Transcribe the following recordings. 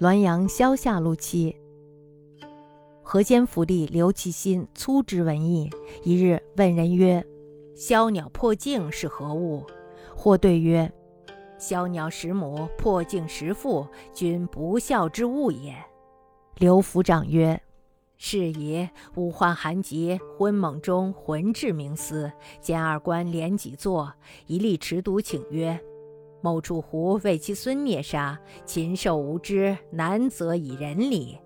滦阳萧下路七。河间府吏刘其心粗知文艺，一日问人曰：“枭鸟破镜是何物？”或对曰：“枭鸟十母，破镜十父，君不孝之物也。”刘府长曰：“是也。吾患寒疾，昏猛中魂至冥思，见二官连几坐，一吏持毒请曰。”某处狐为其孙孽杀，禽兽无知，难则以人礼。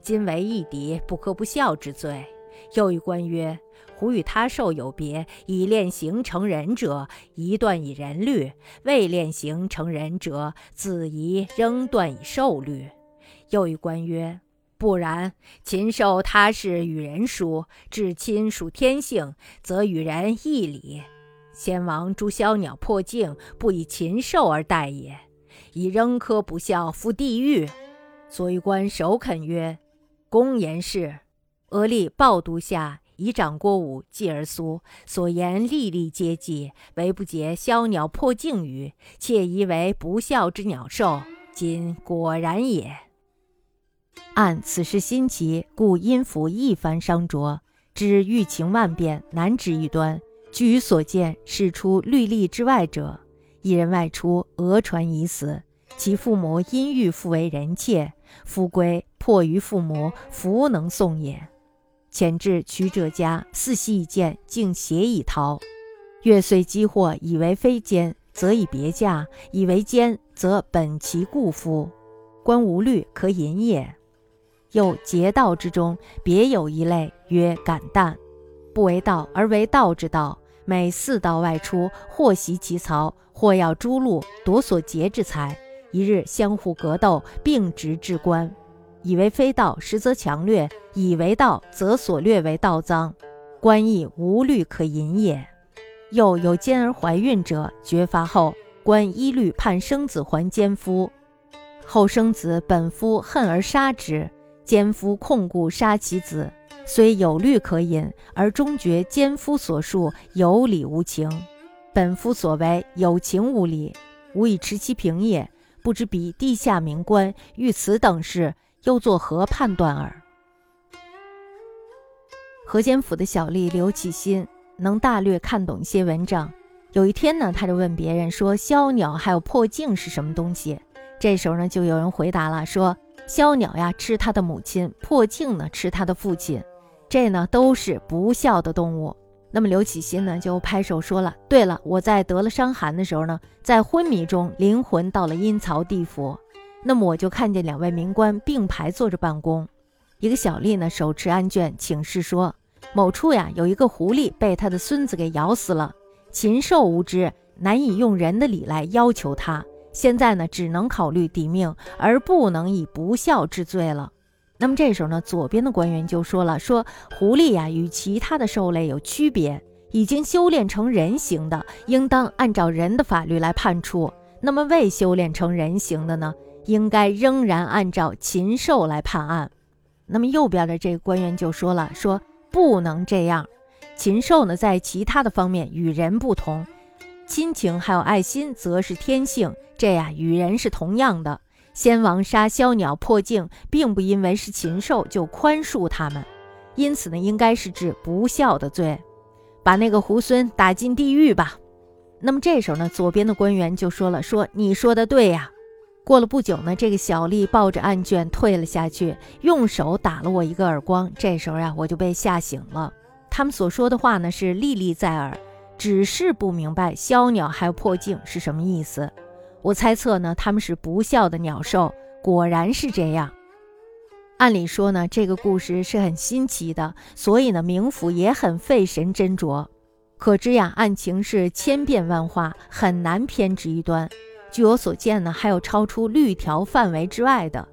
今为义敌，不可不孝之罪。又一官曰：狐与他兽有别，以练形成人者，宜断以人律；未练形成人者，子宜仍断以兽律。又一官曰：不然，禽兽他是与人殊，至亲属天性，则与人异礼。先王诛枭鸟破镜，不以禽兽而待也，以仍科不孝，赴地狱。所以官首肯曰：“公言是。”俄立报都下，以长郭武继而苏，所言历历皆记，唯不解枭鸟破镜语，窃疑为不孝之鸟兽。今果然也。按此事新奇，故因服一番商酌，知欲情万变，难止一端。据所见，事出律例之外者，一人外出，讹传已死，其父母因欲复为人妾，夫归迫于父母，弗能送也。遣至取者家，四系一见，竟携以逃。月遂积获，以为非奸，则以别嫁；以为奸，则本其故夫。观无虑，可淫也。又劫道之中，别有一类，曰感淡，不为道而为道之道。每四道外出，或袭其曹，或要诛戮，夺所劫之财。一日相互格斗，并执至官，以为非道，实则强掠；以为道，则所掠为盗赃。官亦无律可淫也。又有奸而怀孕者，绝发后，官依律判生子还奸夫。后生子，本夫恨而杀之，奸夫控故杀其子。虽有律可引，而终觉奸夫所述有理无情，本夫所为有情无理，无以持其平也。不知彼地下名官遇此等事，又作何判断耳？河间府的小吏刘启新能大略看懂一些文章。有一天呢，他就问别人说：“枭鸟还有破镜是什么东西？”这时候呢，就有人回答了，说：“枭鸟呀，吃他的母亲；破镜呢，吃他的父亲。”这呢都是不孝的动物。那么刘启新呢就拍手说了：“对了，我在得了伤寒的时候呢，在昏迷中灵魂到了阴曹地府，那么我就看见两位名官并排坐着办公。一个小吏呢手持案卷请示说，某处呀有一个狐狸被他的孙子给咬死了，禽兽无知，难以用人的理来要求他。现在呢只能考虑抵命，而不能以不孝治罪了。”那么这时候呢，左边的官员就说了：“说狐狸呀，与其他的兽类有区别，已经修炼成人形的，应当按照人的法律来判处；那么未修炼成人形的呢，应该仍然按照禽兽来判案。”那么右边的这个官员就说了：“说不能这样，禽兽呢，在其他的方面与人不同，亲情还有爱心则是天性，这呀与人是同样的。”先王杀枭鸟破镜，并不因为是禽兽就宽恕他们，因此呢，应该是治不孝的罪，把那个猢狲打进地狱吧。那么这时候呢，左边的官员就说了：“说你说的对呀。”过了不久呢，这个小吏抱着案卷退了下去，用手打了我一个耳光。这时候呀，我就被吓醒了。他们所说的话呢，是历历在耳，只是不明白枭鸟还有破镜是什么意思。我猜测呢，他们是不孝的鸟兽，果然是这样。按理说呢，这个故事是很新奇的，所以呢，冥府也很费神斟酌。可知呀，案情是千变万化，很难偏执一端。据我所见呢，还有超出律条范围之外的。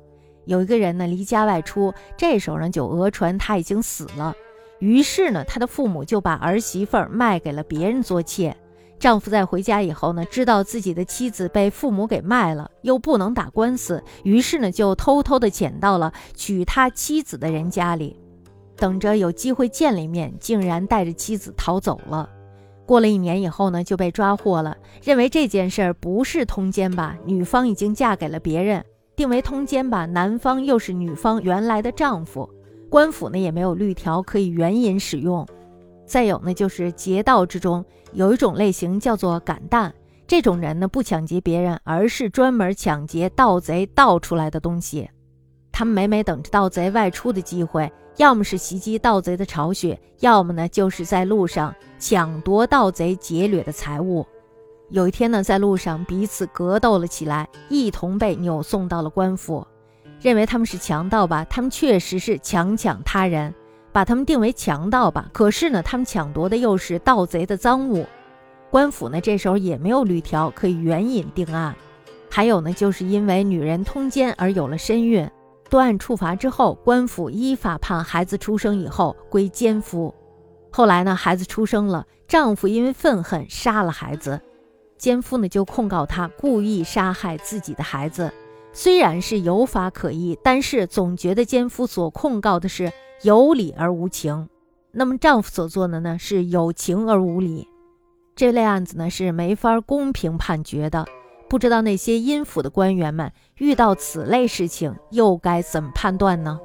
有一个人呢，离家外出，这时候呢，就讹传他已经死了，于是呢，他的父母就把儿媳妇卖给了别人做妾。丈夫在回家以后呢，知道自己的妻子被父母给卖了，又不能打官司，于是呢，就偷偷的潜到了娶他妻子的人家里，等着有机会见了一面，竟然带着妻子逃走了。过了一年以后呢，就被抓获了，认为这件事儿不是通奸吧，女方已经嫁给了别人。定为通奸吧，男方又是女方原来的丈夫，官府呢也没有律条可以援引使用。再有呢，就是劫盗之中有一种类型叫做赶蛋，这种人呢不抢劫别人，而是专门抢劫盗贼盗出来的东西。他们每每等着盗贼外出的机会，要么是袭击盗贼的巢穴，要么呢就是在路上抢夺盗贼劫掠的财物。有一天呢，在路上彼此格斗了起来，一同被扭送到了官府。认为他们是强盗吧？他们确实是强抢他人。把他们定为强盗吧，可是呢，他们抢夺的又是盗贼的赃物，官府呢这时候也没有律条可以援引定案。还有呢，就是因为女人通奸而有了身孕，断案处罚之后，官府依法判孩子出生以后归奸夫。后来呢，孩子出生了，丈夫因为愤恨杀了孩子，奸夫呢就控告他故意杀害自己的孩子。虽然是有法可依，但是总觉得奸夫所控告的是。有理而无情，那么丈夫所做的呢是有情而无理，这类案子呢是没法公平判决的。不知道那些阴府的官员们遇到此类事情又该怎么判断呢？